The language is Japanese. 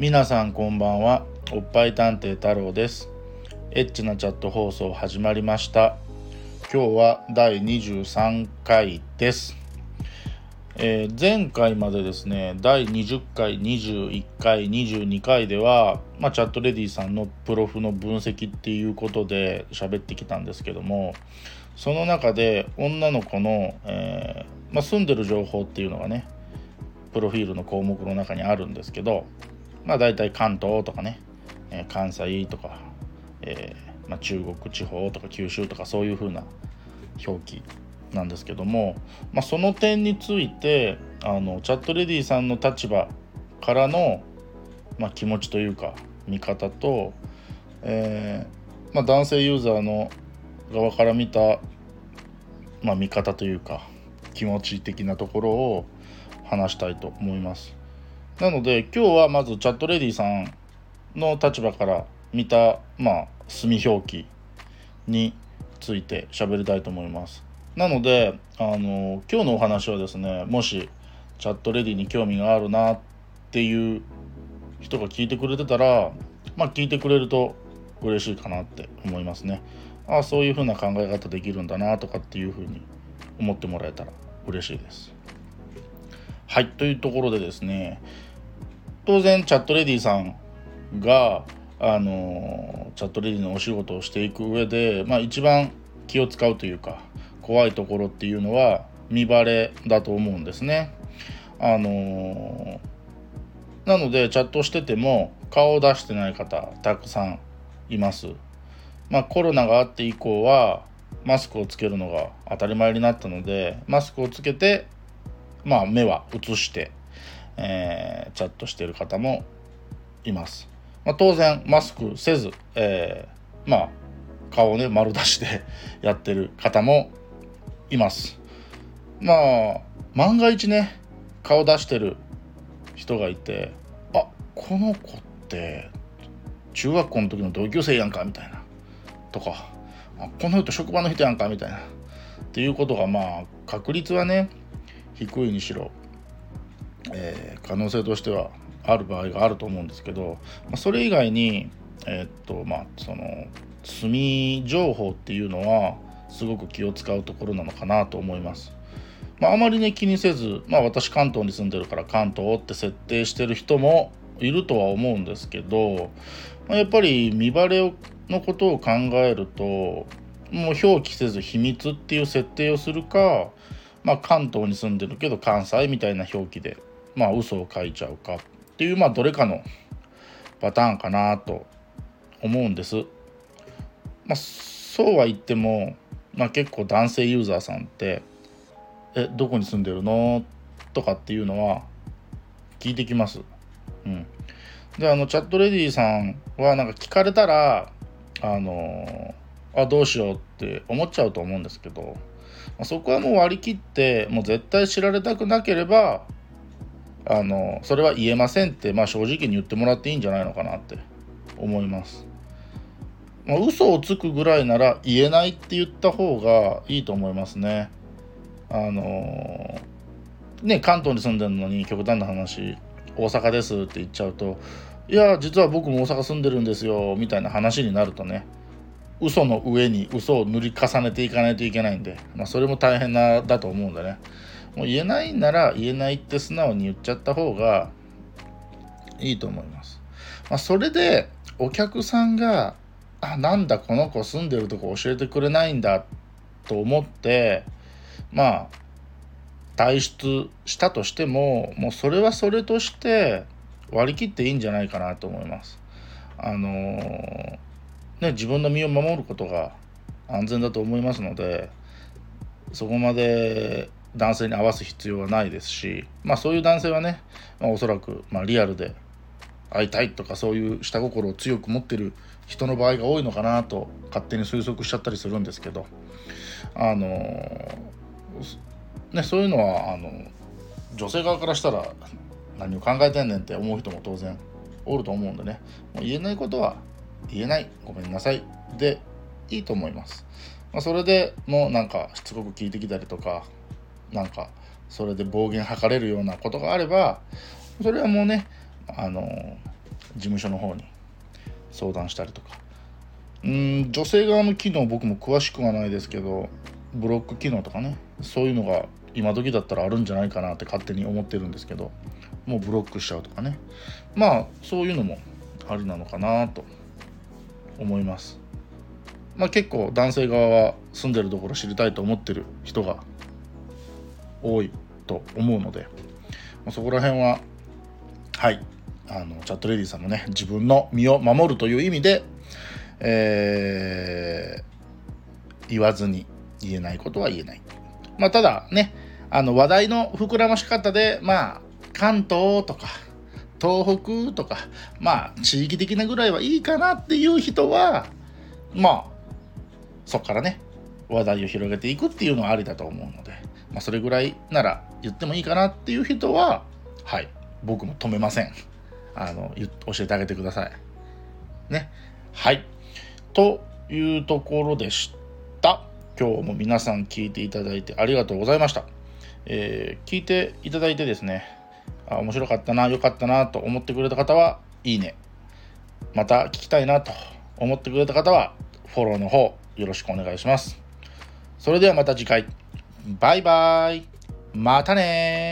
皆さんこんばんは。おっぱい探偵太郎です。エッチなチャット放送始まりました。今日は第23回です、えー前回までですね第20回21回22回では、まあ、チャットレディさんのプロフの分析っていうことで喋ってきたんですけどもその中で女の子の、えーまあ、住んでる情報っていうのがねプロフィールの項目の中にあるんですけどまあ大体関東とかね、え関西とか、えーまあ、中国地方とか九州とかそういう風な表記なんですけども、まあ、その点についてあのチャットレディさんの立場からの、まあ、気持ちというか見方と、えーまあ、男性ユーザーの側から見た、ま、見方というか気持ち的なところを話したいと思います。なので今日はまずチャットレディさんの立場から見たまあ墨表記について喋りたいと思います。なのであの今日のお話はですねもしチャットレディに興味があるなっていう人が聞いてくれてたらまあ聞いてくれると嬉しいかなって思いますね。ああそういう風な考え方できるんだなとかっていう風に思ってもらえたら嬉しいです。はいというところでですね当然チャットレディさんがあのチャットレディのお仕事をしていく上で、まあ、一番気を使うというか怖いところっていうのは見バレだと思うんですね。あのなのでチャットしてても顔を出してない方たくさんいます。まあ、コロナがあって以降はマスクをつけるのが当たり前になったのでマスクをつけて、まあ、目は映して、えーチャットしてる方もいます。まあ、当然マスクせず、えーまあ顔をね丸出しで やってる方もいます。まあ万が一ね顔出してる人がいてあこの子って中学校の時の同級生やんかみたいなとかこの人職場の人やんかみたいなっていうことがまあ確率はね低いにしろ、えー可能性としてはある場合があると思うんですけど、まあ、それ以外にえーっとまあその罪情報っていうのはすごく気を使うところなのかなと思います。まあ、あまりね気にせず、まあ、私関東に住んでるから関東って設定してる人もいるとは思うんですけど、まあ、やっぱり見バレのことを考えるともう表記せず秘密っていう設定をするか、まあ、関東に住んでるけど関西みたいな表記で、まあ、嘘を書いちゃうかっていう、まあ、どれかのパターンかなと思うんです。まあ、そうは言っても、まあ、結構男性ユーザーさんって「えどこに住んでるの?」とかっていうのは聞いてきます。うん、であのチャットレディさんはなんか聞かれたらあのあどうしようって思っちゃうと思うんですけど、まあそこはもう割り切ってもう絶対知られたくなければあのそれは言えませんって、まあ、正直に言ってもらっていいんじゃないのかなって思います。まあ、嘘をつくぐらいなら言えないって言った方がいいと思いますね。あのね関東に住んでるのに極端な話大阪ですって言っちゃうといや実は僕も大阪住んでるんですよみたいな話になるとね嘘の上に嘘を塗り重ねていかないといけないんで、まあ、それも大変なだと思うんでねもう言えないなら言えないって素直に言っちゃった方がいいと思います。まあ、それでお客さんがあなんだこの子住んでるとこ教えてくれないんだと思ってまあ退出したとしてももうそれはそれとして割り切っていいんじゃないかなと思います。あのーね自分の身を守ることが安全だと思いますのでそこまで男性に合わす必要はないですしまあそういう男性はね、まあ、おそらく、まあ、リアルで会いたいとかそういう下心を強く持ってる人の場合が多いのかなと勝手に推測しちゃったりするんですけど。あのねそういうのはあの女性側からしたら何を考えてんねんって思う人も当然おると思うんでね。もう言えないことは言えないごめんなさいでいいと思います、まあ、それでもうなんかしつこく聞いてきたりとかなんかそれで暴言吐かれるようなことがあればそれはもうねあの事務所の方に相談したりとか。うん女性側の機能僕も詳しくはないですけどブロック機能とかねそういうのが今時だったらあるんじゃないかなって勝手に思ってるんですけどもうブロックしちゃうとかね。まあそういうのもありなのかなと思います。まあ結構男性側は住んでるところ知りたいと思ってる人が多いと思うのでまそこら辺ははいあのチャットレディさんもね自分の身を守るという意味で、えー、言わずに言えないことは言えない。まあ、ただねあの話題の膨らまし方でまあ関東とか東北とかまあ地域的なぐらいはいいかなっていう人はまあそこからね話題を広げていくっていうのはありだと思うので、まあ、それぐらいなら言ってもいいかなっていう人ははい僕も止めません。あの教えてあげてください。ね。はい。というところでした。今日も皆さん聞いていただいてありがとうございました。えー、聞いていただいてですね、あ面白かったな、良かったなと思ってくれた方は、いいね。また聞きたいなと思ってくれた方は、フォローの方よろしくお願いします。それではまた次回。バイバイ。またね